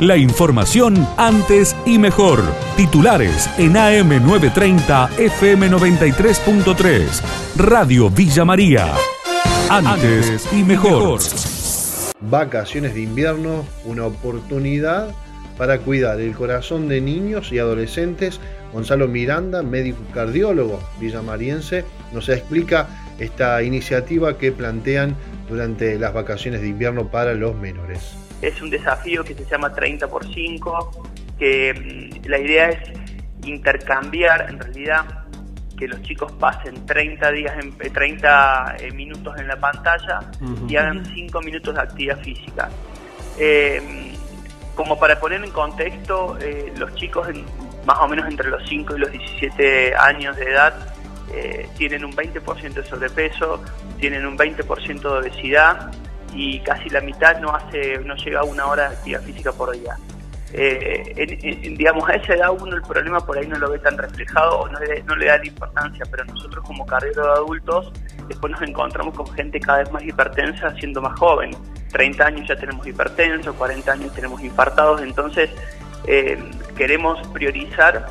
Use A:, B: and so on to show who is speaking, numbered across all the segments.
A: La información antes y mejor. Titulares en AM930 FM93.3. Radio Villa María. Antes y mejor.
B: Vacaciones de invierno, una oportunidad para cuidar el corazón de niños y adolescentes. Gonzalo Miranda, médico cardiólogo villamariense, nos explica esta iniciativa que plantean durante las vacaciones de invierno para los menores.
C: Es un desafío que se llama 30 por 5, que mm, la idea es intercambiar en realidad que los chicos pasen 30 días en 30 eh, minutos en la pantalla y hagan 5 minutos de actividad física. Eh, como para poner en contexto, eh, los chicos más o menos entre los 5 y los 17 años de edad tienen un 20% de sobrepeso, tienen un 20% de obesidad y casi la mitad no hace no llega a una hora de actividad física por día. Eh, digamos, a esa edad uno el problema por ahí no lo ve tan reflejado o no le, da la importancia, pero nosotros como carrera de adultos después nos encontramos con gente cada vez más hipertensa siendo más joven. 30 años ya tenemos hipertensos, 40 años tenemos infartados, entonces eh, queremos priorizar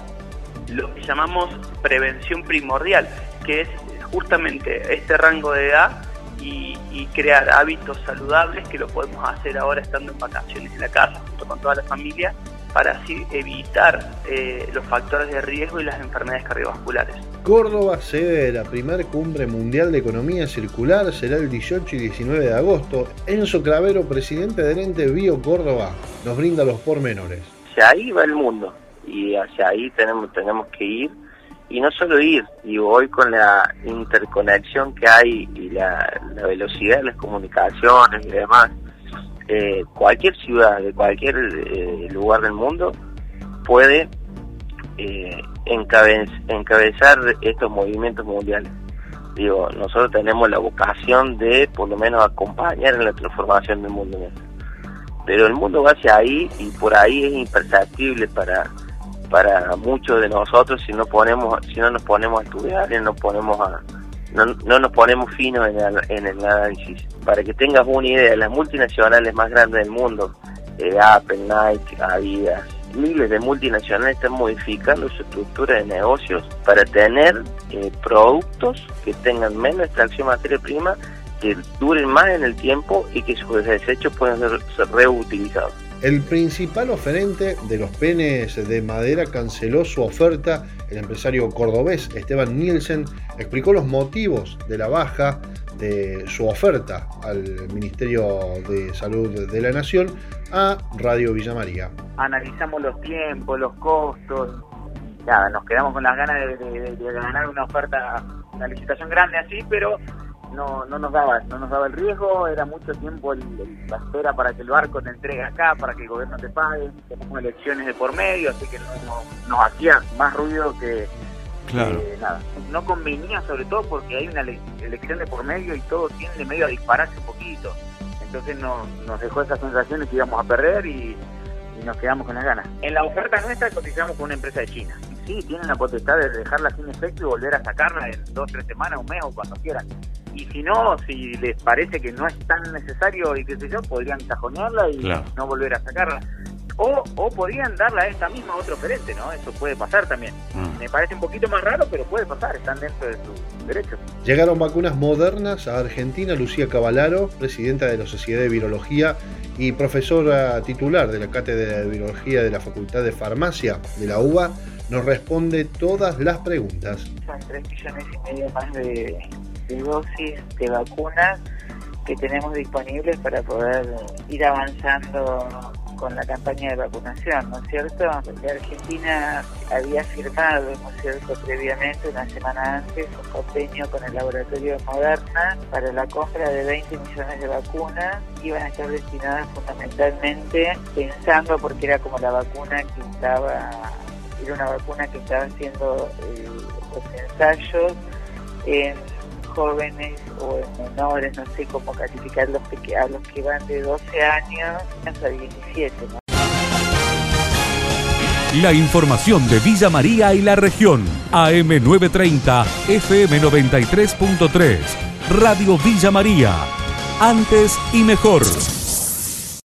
C: lo que llamamos prevención primordial, que es justamente este rango de edad y, crear hábitos saludables que lo podemos hacer ahora estando en vacaciones en la casa junto con toda la familia para así evitar eh, los factores de riesgo y las enfermedades cardiovasculares.
B: Córdoba, sede de la primera cumbre mundial de economía circular, será el 18 y 19 de agosto. Enzo Clavero, presidente del ente Bio Córdoba, nos brinda los pormenores.
D: Hacia ahí va el mundo y hacia ahí tenemos, tenemos que ir y no solo ir, digo, hoy con la interconexión que hay y la, velocidad de las comunicaciones y demás, eh, cualquier ciudad de cualquier eh, lugar del mundo puede eh, encabezar estos movimientos mundiales. Digo, nosotros tenemos la vocación de por lo menos acompañar en la transformación del mundo. Pero el mundo va hacia ahí y por ahí es imperceptible para para muchos de nosotros si no ponemos si no nos ponemos a estudiar y no ponemos a no, no nos ponemos finos en el, análisis. Para que tengas una idea las multinacionales más grandes del mundo eh, Apple Nike Adidas miles de multinacionales están modificando su estructura de negocios para tener eh, productos que tengan menos extracción de materia prima que duren más en el tiempo y que sus desechos puedan ser reutilizados
B: el principal oferente de los penes de madera canceló su oferta. El empresario cordobés Esteban Nielsen explicó los motivos de la baja de su oferta al Ministerio de Salud de la Nación a Radio Villa María.
E: Analizamos los tiempos, los costos, nada, nos quedamos con las ganas de, de ganar una oferta, una licitación grande así, pero no, no nos daba, no nos daba el riesgo, era mucho tiempo la espera para que el barco te entregue acá, para que el gobierno te pague, tenemos elecciones de por medio, así que no, nos hacía más ruido que, nada. No convenía sobre todo porque hay una elección de por medio y todo tiende medio a dispararse un poquito. Entonces nos, nos dejó esa sensación que íbamos a perder y, y nos quedamos con las ganas. En la oferta nuestra cotizamos con una empresa de China sí, tienen la potestad de dejarla sin efecto y volver a sacarla en dos, tres semanas, un mes o cuando quieran. Y si no, si les parece que no es tan necesario y qué sé yo, podrían cajonearla y no volver a sacarla. O, o podrían darla a esta misma otro oferente, ¿no? Eso puede pasar también. Mm. Me parece un poquito más raro, pero puede pasar, están dentro de su derecho.
B: Llegaron vacunas modernas a Argentina. Lucía Cavalaro, presidenta de la Sociedad de Virología y profesora titular de la Cátedra de Virología de la Facultad de Farmacia de la UBA, nos responde todas las preguntas.
F: Son 3 millones y medio más de, dosis de vacunas que tenemos disponibles para poder ir avanzando con la campaña de vacunación, ¿no es cierto? Porque Argentina había firmado, ¿no es cierto?, previamente, una semana antes, un convenio con el laboratorio Moderna para la compra de 20 millones de vacunas. Iban a estar destinadas fundamentalmente pensando, porque era como la vacuna que estaba era una vacuna que estaba haciendo eh, los ensayos en jóvenes o en menores, no sé cómo calificarlos, a los que van de 12 años hasta 17.
A: La información de Villa María y la región. AM930, FM93.3. Radio Villa María. Antes y mejor.